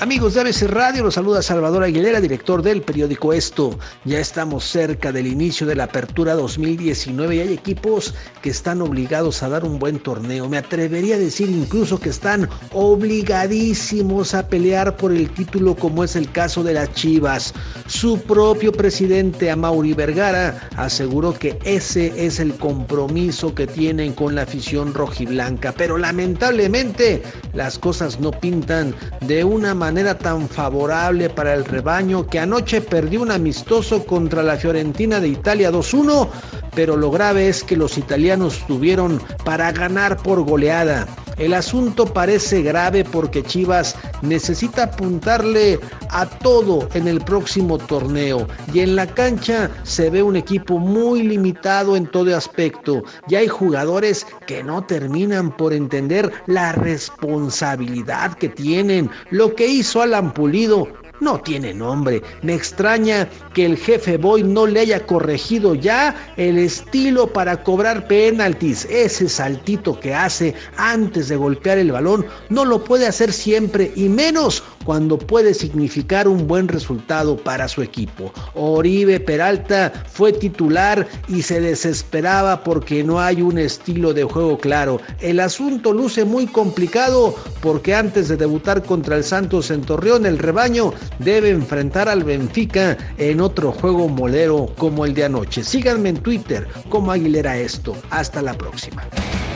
Amigos de ABC Radio, los saluda Salvador Aguilera, director del periódico Esto. Ya estamos cerca del inicio de la apertura 2019 y hay equipos que están obligados a dar un buen torneo. Me atrevería a decir incluso que están obligadísimos a pelear por el título como es el caso de las Chivas. Su propio presidente Amaury Vergara aseguró que ese es el compromiso que tienen con la afición rojiblanca, pero lamentablemente las cosas no pintan de una manera manera tan favorable para el rebaño que anoche perdió un amistoso contra la Fiorentina de Italia 2-1, pero lo grave es que los italianos tuvieron para ganar por goleada. El asunto parece grave porque Chivas necesita apuntarle a todo en el próximo torneo y en la cancha se ve un equipo muy limitado en todo aspecto y hay jugadores que no terminan por entender la responsabilidad que tienen. Lo que hizo Alan Pulido no tiene nombre. Me extraña que el jefe Boy no le haya corregido ya el estilo para cobrar penaltis. Ese saltito que hace antes de golpear el balón no lo puede hacer siempre y menos cuando puede significar un buen resultado para su equipo. Oribe Peralta fue titular y se desesperaba porque no hay un estilo de juego claro. El asunto luce muy complicado porque antes de debutar contra el Santos en Torreón, el rebaño debe enfrentar al Benfica en otro juego molero como el de anoche. Síganme en Twitter como Aguilera Esto. Hasta la próxima.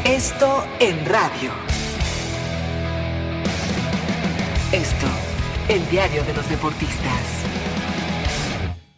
Esto en radio. Esto, el diario de los deportistas.